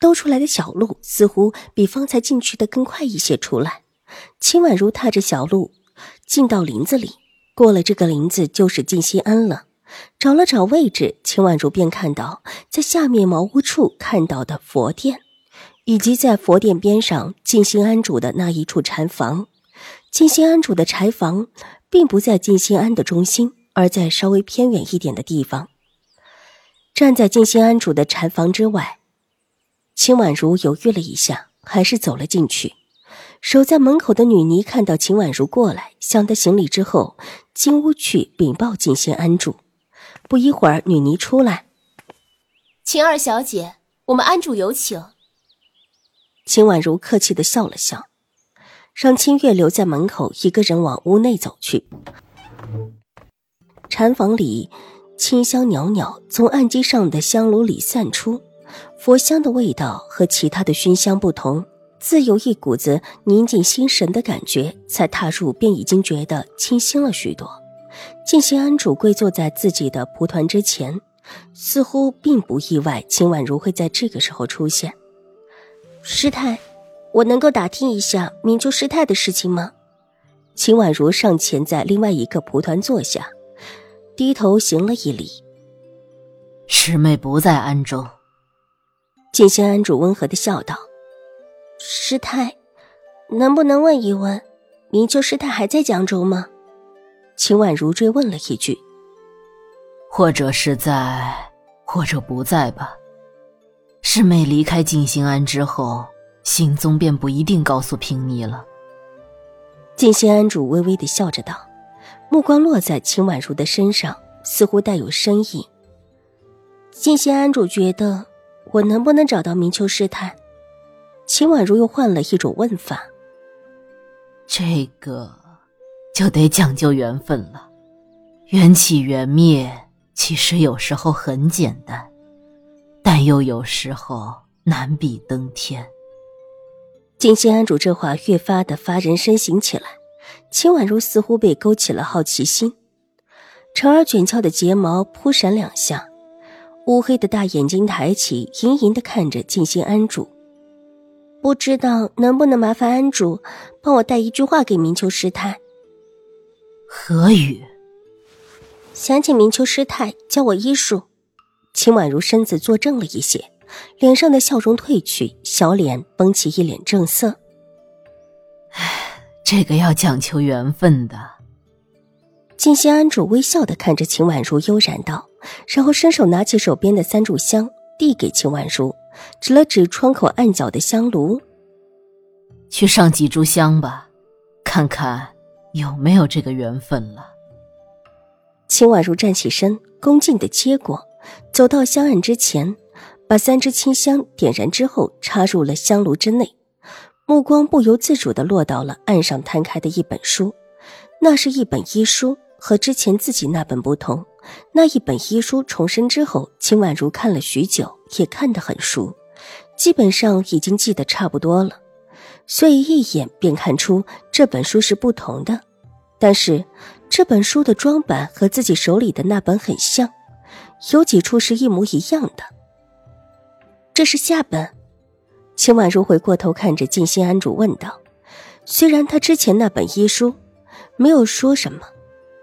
兜出来的小路似乎比方才进去的更快一些。出来，秦婉如踏着小路进到林子里，过了这个林子就是静心庵了。找了找位置，秦婉如便看到在下面茅屋处看到的佛殿，以及在佛殿边上静心庵主的那一处禅房。静心庵主的柴房并不在静心庵的中心，而在稍微偏远一点的地方。站在静心庵主的禅房之外。秦婉如犹豫了一下，还是走了进去。守在门口的女尼看到秦婉如过来，向她行礼之后，进屋去禀报进仙安主。不一会儿，女尼出来：“秦二小姐，我们安主有请。”秦婉如客气的笑了笑，让清月留在门口，一个人往屋内走去。禅房里清香袅袅，从案几上的香炉里散出。佛香的味道和其他的熏香不同，自有一股子宁静心神的感觉。才踏入便已经觉得清新了许多。静心安主跪坐在自己的蒲团之前，似乎并不意外秦婉如会在这个时候出现。师太，我能够打听一下明秋师太的事情吗？秦婉如上前在另外一个蒲团坐下，低头行了一礼。师妹不在安中。静心庵主温和的笑道：“师太，能不能问一问，明秋师太还在江州吗？”秦婉如追问了一句：“或者是在，或者不在吧。师妹离开静心庵之后，行踪便不一定告诉平妮了。”静心庵主微微的笑着道，目光落在秦婉如的身上，似乎带有深意。静心庵主觉得。我能不能找到明秋师太？秦婉如又换了一种问法。这个就得讲究缘分了。缘起缘灭，其实有时候很简单，但又有时候难比登天。静心安主这话越发的发人深省起来。秦婉如似乎被勾起了好奇心，长而卷翘的睫毛扑闪两下。乌黑的大眼睛抬起，盈盈的看着静心安主，不知道能不能麻烦安主帮我带一句话给明秋师太。何语？想请明秋师太教我医术。秦婉如身子坐正了一些，脸上的笑容褪去，小脸绷起一脸正色。唉，这个要讲求缘分的。静心安主微笑的看着秦婉如，悠然道。然后伸手拿起手边的三炷香，递给秦婉如，指了指窗口暗角的香炉：“去上几炷香吧，看看有没有这个缘分了。”秦婉如站起身，恭敬的接过，走到香案之前，把三支清香点燃之后，插入了香炉之内，目光不由自主的落到了案上摊开的一本书，那是一本医书，和之前自己那本不同。那一本医书重生之后，秦婉如看了许久，也看得很熟，基本上已经记得差不多了，所以一眼便看出这本书是不同的。但是这本书的装版和自己手里的那本很像，有几处是一模一样的。这是下本。秦婉如回过头看着静心安主问道：“虽然他之前那本医书没有说什么。”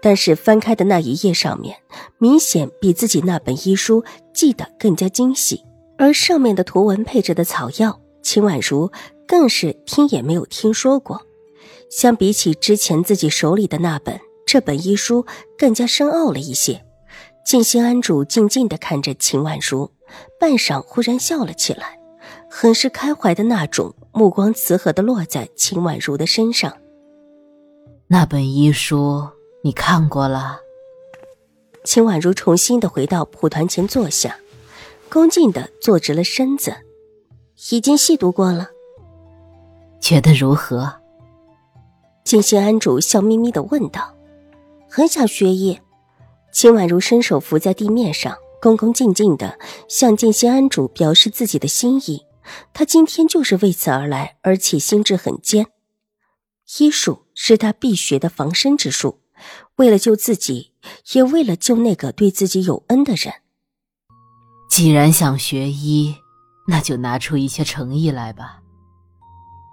但是翻开的那一页上面，明显比自己那本医书记得更加精细，而上面的图文配着的草药，秦婉如更是听也没有听说过。相比起之前自己手里的那本，这本医书更加深奥了一些。静心安主静静地看着秦婉如，半晌忽然笑了起来，很是开怀的那种，目光慈和的落在秦婉如的身上。那本医书。你看过了。秦婉如重新的回到蒲团前坐下，恭敬的坐直了身子，已经细读过了。觉得如何？静心安主笑眯眯的问道：“很想学医。”秦婉如伸手扶在地面上，恭恭敬敬的向静心安主表示自己的心意。他今天就是为此而来，而且心智很坚。医术是他必学的防身之术，为了救自己，也为了救那个对自己有恩的人。既然想学医，那就拿出一些诚意来吧。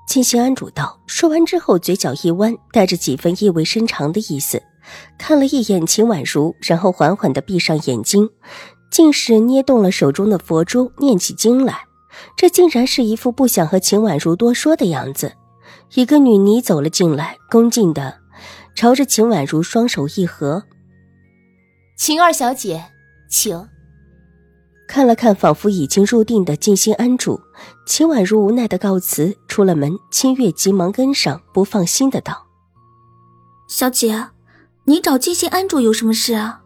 静心安主道。说完之后，嘴角一弯，带着几分意味深长的意思，看了一眼秦婉如，然后缓缓的闭上眼睛，竟是捏动了手中的佛珠，念起经来。这竟然是一副不想和秦婉如多说的样子。一个女尼走了进来，恭敬的朝着秦婉如双手一合：“秦二小姐，请。”看了看仿佛已经入定的静心安主，秦婉如无奈的告辞，出了门。清月急忙跟上，不放心的道：“小姐，你找静心安主有什么事啊？”“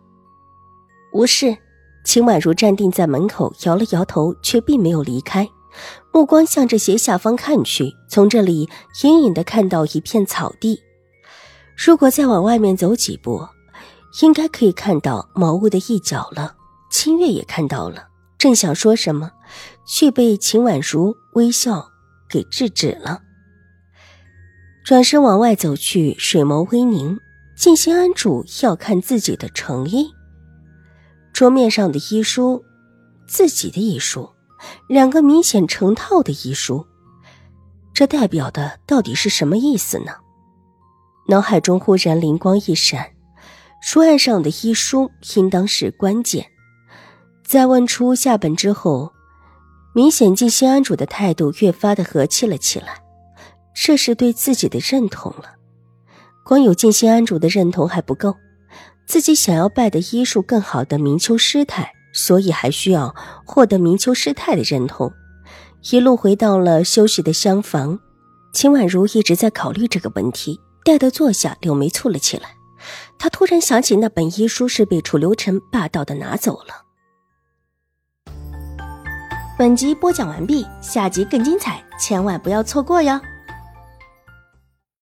无事。”秦婉如站定在门口，摇了摇头，却并没有离开，目光向着斜下方看去，从这里隐隐的看到一片草地。如果再往外面走几步，应该可以看到茅屋的一角了。清月也看到了，正想说什么，却被秦婉如微笑给制止了。转身往外走去，水眸微凝，静心安主要看自己的诚意。桌面上的医书，自己的医书，两个明显成套的医书，这代表的到底是什么意思呢？脑海中忽然灵光一闪，书案上的医书应当是关键。在问出下本之后，明显静心安主的态度越发的和气了起来，这是对自己的认同了。光有静心安主的认同还不够。自己想要拜的医术更好的明秋师太，所以还需要获得明秋师太的认同。一路回到了休息的厢房，秦婉如一直在考虑这个问题。待得坐下，柳眉蹙了起来。他突然想起那本医书是被楚留臣霸道的拿走了。本集播讲完毕，下集更精彩，千万不要错过哟。